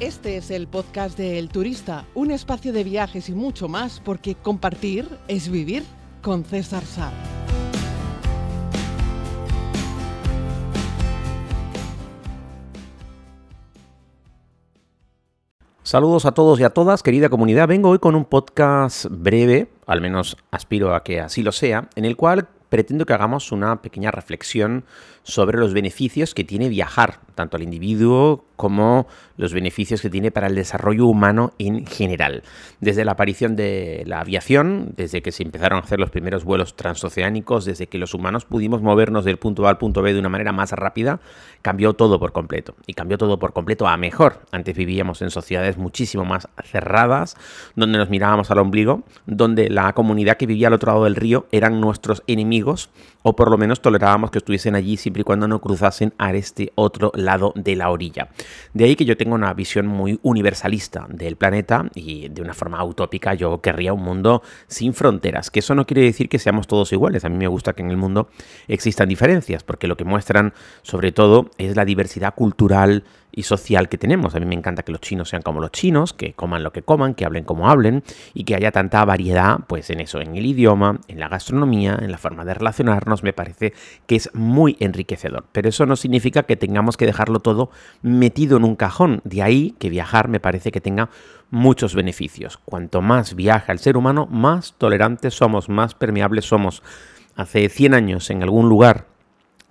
Este es el podcast de El Turista, un espacio de viajes y mucho más, porque compartir es vivir con César Sá. Saludos a todos y a todas, querida comunidad. Vengo hoy con un podcast breve, al menos aspiro a que así lo sea, en el cual pretendo que hagamos una pequeña reflexión sobre los beneficios que tiene viajar, tanto al individuo como los beneficios que tiene para el desarrollo humano en general. Desde la aparición de la aviación, desde que se empezaron a hacer los primeros vuelos transoceánicos, desde que los humanos pudimos movernos del punto A al punto B de una manera más rápida, cambió todo por completo. Y cambió todo por completo a mejor. Antes vivíamos en sociedades muchísimo más cerradas, donde nos mirábamos al ombligo, donde la comunidad que vivía al otro lado del río eran nuestros enemigos, o por lo menos tolerábamos que estuviesen allí siempre y cuando no cruzasen a este otro lado de la orilla. De ahí que yo tengo una visión muy universalista del planeta y de una forma utópica yo querría un mundo sin fronteras, que eso no quiere decir que seamos todos iguales. A mí me gusta que en el mundo existan diferencias, porque lo que muestran sobre todo es la diversidad cultural, y social que tenemos. A mí me encanta que los chinos sean como los chinos, que coman lo que coman, que hablen como hablen y que haya tanta variedad, pues en eso, en el idioma, en la gastronomía, en la forma de relacionarnos, me parece que es muy enriquecedor. Pero eso no significa que tengamos que dejarlo todo metido en un cajón. De ahí que viajar me parece que tenga muchos beneficios. Cuanto más viaja el ser humano, más tolerantes somos, más permeables somos. Hace 100 años en algún lugar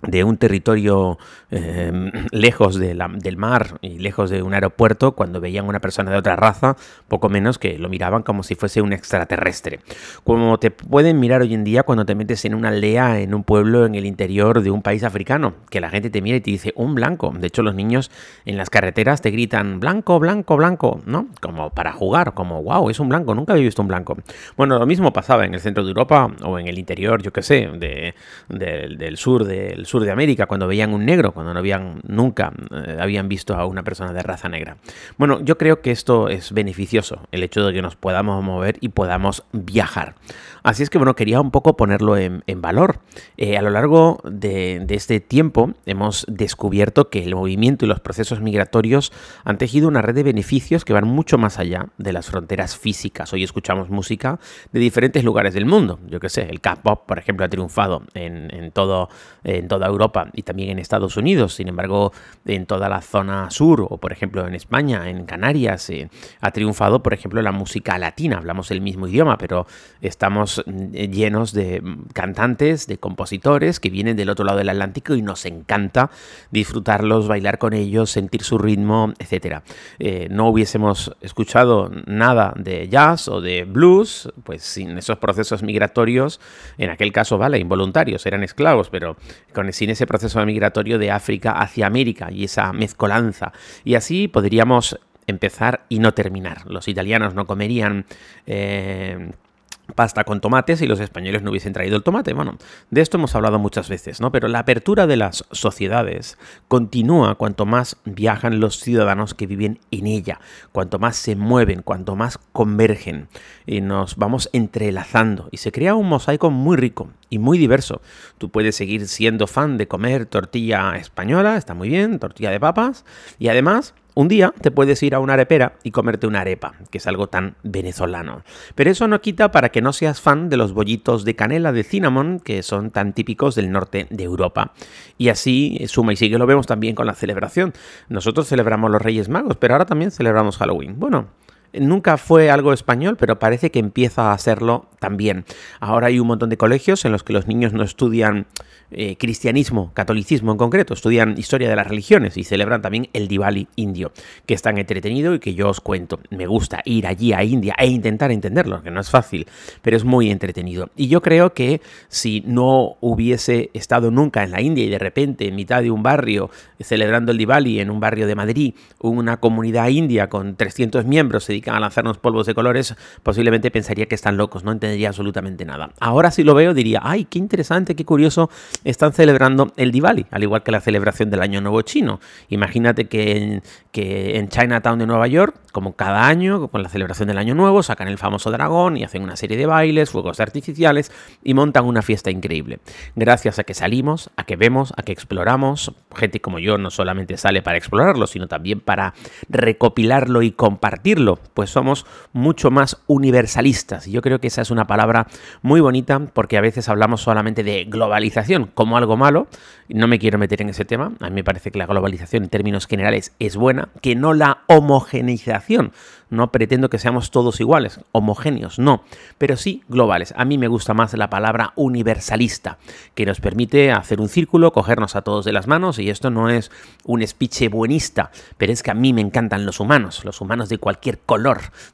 de un territorio eh, lejos del mar y lejos de un aeropuerto, cuando veían una persona de otra raza, poco menos que lo miraban como si fuese un extraterrestre. Como te pueden mirar hoy en día cuando te metes en una aldea, en un pueblo en el interior de un país africano, que la gente te mira y te dice un blanco. De hecho, los niños en las carreteras te gritan blanco, blanco, blanco, ¿no? Como para jugar, como wow, es un blanco, nunca había visto un blanco. Bueno, lo mismo pasaba en el centro de Europa o en el interior, yo qué sé, de, del sur del sur de América, cuando veían un negro, cuando no habían nunca eh, habían visto a una persona de raza negra. Bueno, yo creo que esto es beneficioso, el hecho de que nos podamos mover y podamos viajar. Así es que, bueno, quería un poco ponerlo en, valor. Eh, a lo largo de, este tiempo hemos descubierto que el movimiento y los procesos migratorios han tejido una red de beneficios que van mucho más allá de las fronteras físicas. Hoy escuchamos música de diferentes lugares del mundo. Yo que sé, el K-pop, por ejemplo, ha triunfado en, todo, en toda Europa y también en Estados Unidos. Sin embargo, en toda la zona sur o, por ejemplo, en España, en Canarias, eh, ha triunfado, por ejemplo, la música latina. Hablamos el mismo idioma, pero estamos eh, llenos de cantantes, de compositores que vienen del otro lado del Atlántico y nos encanta disfrutarlos, bailar con ellos, sentir su ritmo, etc. Eh, no hubiésemos escuchado nada de jazz o de blues, pues sin esos procesos migratorios, en aquel caso, vale, involuntarios, eran esclavos, pero con, sin ese proceso migratorio de África hacia América y esa mezcolanza. Y así podríamos empezar y no terminar. Los italianos no comerían... Eh, pasta con tomates y los españoles no hubiesen traído el tomate. Bueno, de esto hemos hablado muchas veces, ¿no? Pero la apertura de las sociedades continúa cuanto más viajan los ciudadanos que viven en ella, cuanto más se mueven, cuanto más convergen y nos vamos entrelazando y se crea un mosaico muy rico y muy diverso. Tú puedes seguir siendo fan de comer tortilla española, está muy bien, tortilla de papas y además un día te puedes ir a una arepera y comerte una arepa, que es algo tan venezolano. Pero eso no quita para que no seas fan de los bollitos de canela de cinnamon, que son tan típicos del norte de Europa. Y así suma y sigue, lo vemos también con la celebración. Nosotros celebramos los Reyes Magos, pero ahora también celebramos Halloween. Bueno, Nunca fue algo español, pero parece que empieza a serlo también. Ahora hay un montón de colegios en los que los niños no estudian eh, cristianismo, catolicismo en concreto, estudian historia de las religiones y celebran también el Diwali indio, que es tan entretenido y que yo os cuento. Me gusta ir allí a India e intentar entenderlo, que no es fácil, pero es muy entretenido. Y yo creo que si no hubiese estado nunca en la India y de repente en mitad de un barrio celebrando el Diwali en un barrio de Madrid, una comunidad india con 300 miembros se dedican a lanzarnos polvos de colores, posiblemente pensaría que están locos, no entendería absolutamente nada. Ahora si lo veo diría, ay, qué interesante, qué curioso, están celebrando el Diwali, al igual que la celebración del Año Nuevo Chino. Imagínate que en, que en Chinatown de Nueva York, como cada año, con la celebración del Año Nuevo, sacan el famoso dragón y hacen una serie de bailes, fuegos artificiales y montan una fiesta increíble. Gracias a que salimos, a que vemos, a que exploramos, gente como yo no solamente sale para explorarlo, sino también para recopilarlo y compartirlo, pues somos mucho más universalistas. Y yo creo que esa es una palabra muy bonita porque a veces hablamos solamente de globalización como algo malo. No me quiero meter en ese tema. A mí me parece que la globalización en términos generales es buena, que no la homogeneización. No pretendo que seamos todos iguales, homogéneos, no, pero sí globales. A mí me gusta más la palabra universalista, que nos permite hacer un círculo, cogernos a todos de las manos, y esto no es un speech buenista, pero es que a mí me encantan los humanos, los humanos de cualquier color,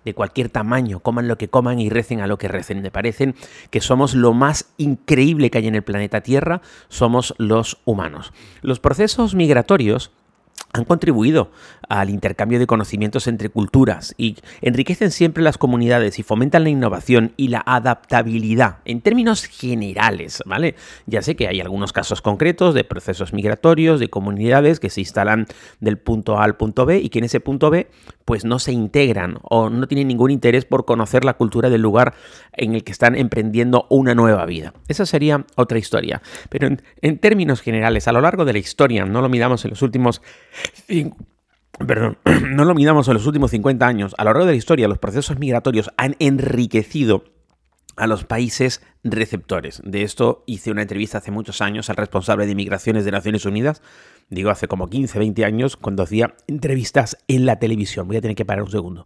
de cualquier tamaño, coman lo que coman y recen a lo que recen. Me parecen que somos lo más increíble que hay en el planeta Tierra, somos los humanos. Los procesos migratorios han contribuido al intercambio de conocimientos entre culturas y enriquecen siempre las comunidades y fomentan la innovación y la adaptabilidad en términos generales, ¿vale? Ya sé que hay algunos casos concretos de procesos migratorios, de comunidades que se instalan del punto A al punto B y que en ese punto B pues no se integran o no tienen ningún interés por conocer la cultura del lugar en el que están emprendiendo una nueva vida. Esa sería otra historia. Pero en, términos generales, a lo largo de la historia, no lo miramos en los últimos Perdón, no lo miramos en los últimos 50 años. A lo largo de la historia, los procesos migratorios han enriquecido a los países receptores. De esto hice una entrevista hace muchos años al responsable de migraciones de Naciones Unidas, digo hace como 15, 20 años, cuando hacía entrevistas en la televisión. Voy a tener que parar un segundo.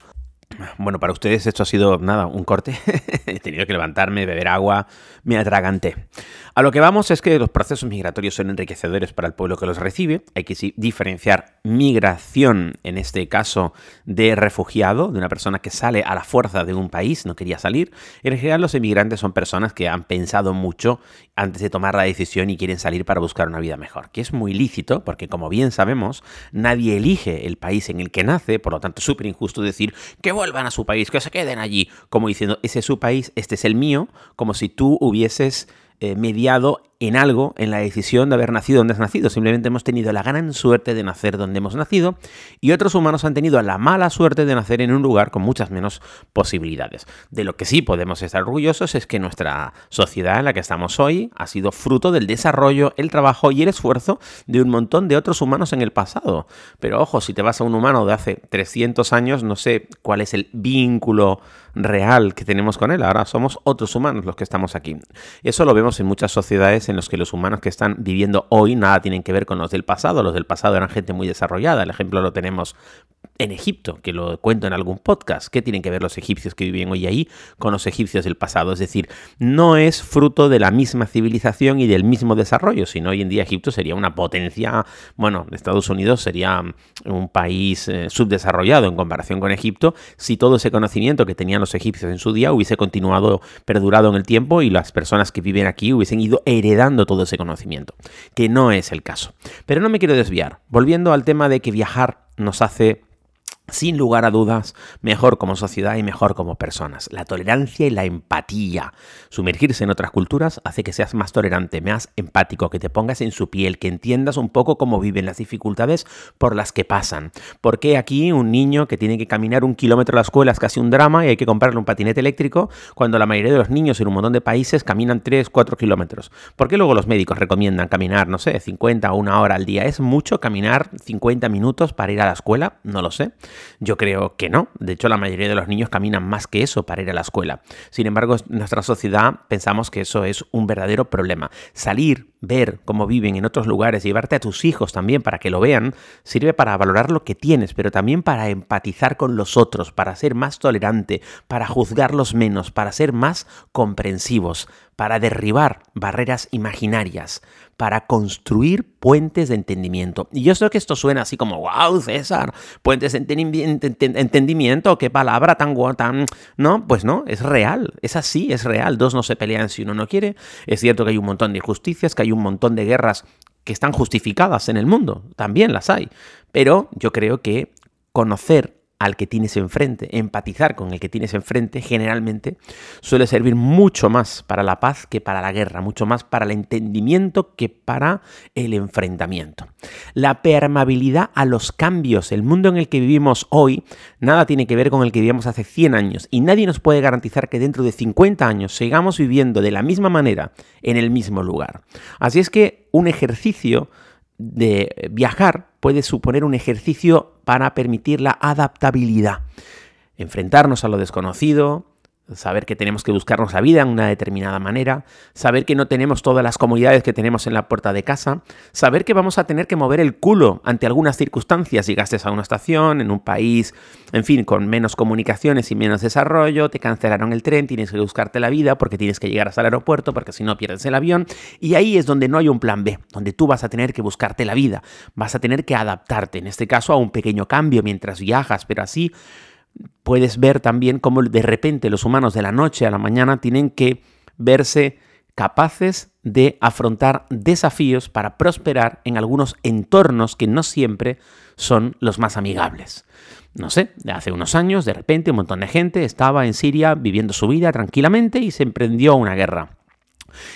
Bueno, para ustedes esto ha sido nada, un corte. He tenido que levantarme, beber agua, me atraganté. A lo que vamos es que los procesos migratorios son enriquecedores para el pueblo que los recibe. Hay que diferenciar migración, en este caso, de refugiado, de una persona que sale a la fuerza de un país, no quería salir. En general, los emigrantes son personas que han pensado mucho antes de tomar la decisión y quieren salir para buscar una vida mejor, que es muy lícito, porque como bien sabemos, nadie elige el país en el que nace, por lo tanto es súper injusto decir que vuelvan a su país, que se queden allí, como diciendo, ese es su país, este es el mío, como si tú hubieses eh, mediado en algo, en la decisión de haber nacido donde has nacido. Simplemente hemos tenido la gran suerte de nacer donde hemos nacido y otros humanos han tenido la mala suerte de nacer en un lugar con muchas menos posibilidades. De lo que sí podemos estar orgullosos es que nuestra sociedad en la que estamos hoy ha sido fruto del desarrollo, el trabajo y el esfuerzo de un montón de otros humanos en el pasado. Pero ojo, si te vas a un humano de hace 300 años, no sé cuál es el vínculo real que tenemos con él. Ahora somos otros humanos los que estamos aquí. Eso lo vemos en muchas sociedades en los que los humanos que están viviendo hoy nada tienen que ver con los del pasado. Los del pasado eran gente muy desarrollada. El ejemplo lo tenemos en Egipto, que lo cuento en algún podcast. ¿Qué tienen que ver los egipcios que viven hoy ahí con los egipcios del pasado? Es decir, no es fruto de la misma civilización y del mismo desarrollo, sino hoy en día Egipto sería una potencia, bueno, Estados Unidos sería un país eh, subdesarrollado en comparación con Egipto si todo ese conocimiento que tenían los egipcios en su día hubiese continuado, perdurado en el tiempo y las personas que viven aquí hubiesen ido heredando todo ese conocimiento, que no es el caso. Pero no me quiero desviar, volviendo al tema de que viajar nos hace sin lugar a dudas, mejor como sociedad y mejor como personas. La tolerancia y la empatía. Sumergirse en otras culturas hace que seas más tolerante, más empático, que te pongas en su piel, que entiendas un poco cómo viven las dificultades por las que pasan. ¿Por qué aquí un niño que tiene que caminar un kilómetro a la escuela es casi un drama y hay que comprarle un patinete eléctrico cuando la mayoría de los niños en un montón de países caminan 3, 4 kilómetros? ¿Por qué luego los médicos recomiendan caminar, no sé, 50 o una hora al día? ¿Es mucho caminar 50 minutos para ir a la escuela? No lo sé. Yo creo que no. De hecho, la mayoría de los niños caminan más que eso para ir a la escuela. Sin embargo, en nuestra sociedad pensamos que eso es un verdadero problema. Salir, ver cómo viven en otros lugares, llevarte a tus hijos también para que lo vean, sirve para valorar lo que tienes, pero también para empatizar con los otros, para ser más tolerante, para juzgarlos menos, para ser más comprensivos, para derribar barreras imaginarias, para construir puentes de entendimiento. Y yo sé que esto suena así como, wow, César, puentes de entendimiento, qué palabra tan tan... No, pues no, es real, es así, es real. Dos no se pelean si uno no quiere. Es cierto que hay un montón de injusticias, que hay un montón de guerras que están justificadas en el mundo, también las hay. Pero yo creo que conocer al que tienes enfrente, empatizar con el que tienes enfrente, generalmente suele servir mucho más para la paz que para la guerra, mucho más para el entendimiento que para el enfrentamiento. La permeabilidad a los cambios, el mundo en el que vivimos hoy, nada tiene que ver con el que vivíamos hace 100 años y nadie nos puede garantizar que dentro de 50 años sigamos viviendo de la misma manera en el mismo lugar. Así es que un ejercicio de viajar puede suponer un ejercicio para permitir la adaptabilidad. Enfrentarnos a lo desconocido, saber que tenemos que buscarnos la vida en una determinada manera, saber que no tenemos todas las comodidades que tenemos en la puerta de casa, saber que vamos a tener que mover el culo ante algunas circunstancias, llegaste a una estación, en un país, en fin, con menos comunicaciones y menos desarrollo, te cancelaron el tren, tienes que buscarte la vida porque tienes que llegar hasta el aeropuerto, porque si no pierdes el avión, y ahí es donde no hay un plan B, donde tú vas a tener que buscarte la vida, vas a tener que adaptarte, en este caso a un pequeño cambio mientras viajas, pero así puedes ver también cómo de repente los humanos de la noche a la mañana tienen que verse capaces de afrontar desafíos para prosperar en algunos entornos que no siempre son los más amigables. No sé, hace unos años, de repente, un montón de gente estaba en Siria viviendo su vida tranquilamente y se emprendió una guerra.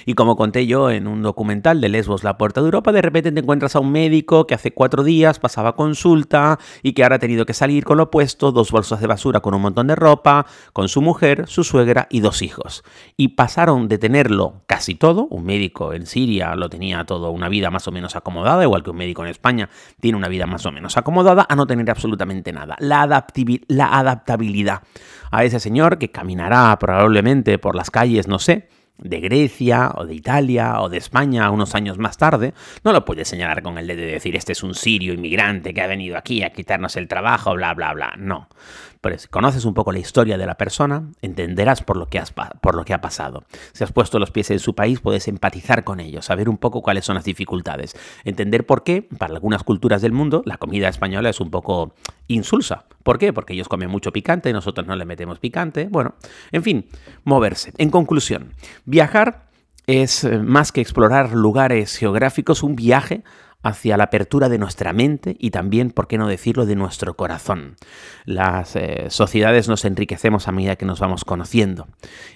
Y como conté yo en un documental de Lesbos, la puerta de Europa, de repente te encuentras a un médico que hace cuatro días pasaba consulta y que ahora ha tenido que salir con lo opuesto, dos bolsas de basura con un montón de ropa, con su mujer, su suegra y dos hijos. Y pasaron de tenerlo casi todo, un médico en Siria lo tenía todo, una vida más o menos acomodada, igual que un médico en España tiene una vida más o menos acomodada, a no tener absolutamente nada. La, la adaptabilidad a ese señor que caminará probablemente por las calles, no sé, de Grecia o de Italia o de España unos años más tarde, no lo puedes señalar con el dedo de decir este es un sirio inmigrante que ha venido aquí a quitarnos el trabajo, bla, bla, bla. No. Pero si conoces un poco la historia de la persona, entenderás por lo, que por lo que ha pasado. Si has puesto los pies en su país, puedes empatizar con ellos, saber un poco cuáles son las dificultades, entender por qué, para algunas culturas del mundo, la comida española es un poco insulsa. ¿Por qué? Porque ellos comen mucho picante, nosotros no le metemos picante. Bueno, en fin, moverse. En conclusión, viajar es eh, más que explorar lugares geográficos, un viaje hacia la apertura de nuestra mente y también, por qué no decirlo, de nuestro corazón. Las eh, sociedades nos enriquecemos a medida que nos vamos conociendo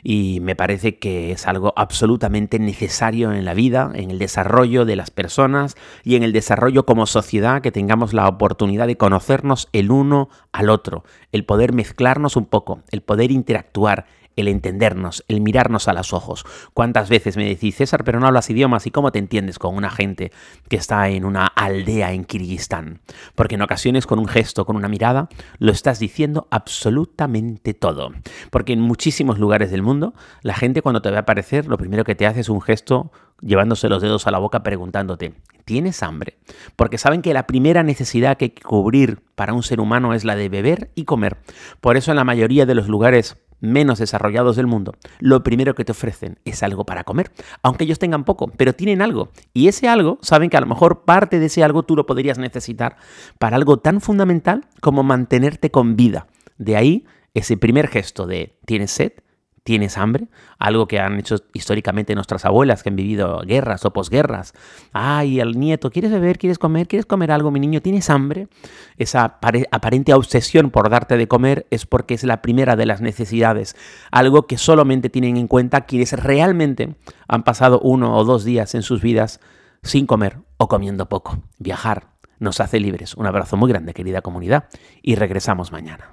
y me parece que es algo absolutamente necesario en la vida, en el desarrollo de las personas y en el desarrollo como sociedad que tengamos la oportunidad de conocernos el uno al otro, el poder mezclarnos un poco, el poder interactuar, el entendernos, el mirarnos a los ojos. ¿Cuántas veces me decís, César, pero no hablas idiomas y cómo te entiendes con una gente que está en una aldea en Kirguistán? Porque en ocasiones con un gesto, con una mirada, lo estás diciendo absolutamente todo. Porque en muchísimos lugares del mundo, la gente cuando te ve aparecer, lo primero que te hace es un gesto llevándose los dedos a la boca preguntándote, ¿tienes hambre? Porque saben que la primera necesidad que hay que cubrir para un ser humano es la de beber y comer. Por eso en la mayoría de los lugares menos desarrollados del mundo, lo primero que te ofrecen es algo para comer, aunque ellos tengan poco, pero tienen algo. Y ese algo, saben que a lo mejor parte de ese algo tú lo podrías necesitar para algo tan fundamental como mantenerte con vida. De ahí ese primer gesto de ¿tienes sed? ¿Tienes hambre? Algo que han hecho históricamente nuestras abuelas que han vivido guerras o posguerras. Ay, al nieto, ¿quieres beber? ¿Quieres comer? ¿Quieres comer algo, mi niño? ¿Tienes hambre? Esa aparente obsesión por darte de comer es porque es la primera de las necesidades. Algo que solamente tienen en cuenta quienes realmente han pasado uno o dos días en sus vidas sin comer o comiendo poco. Viajar nos hace libres. Un abrazo muy grande, querida comunidad, y regresamos mañana.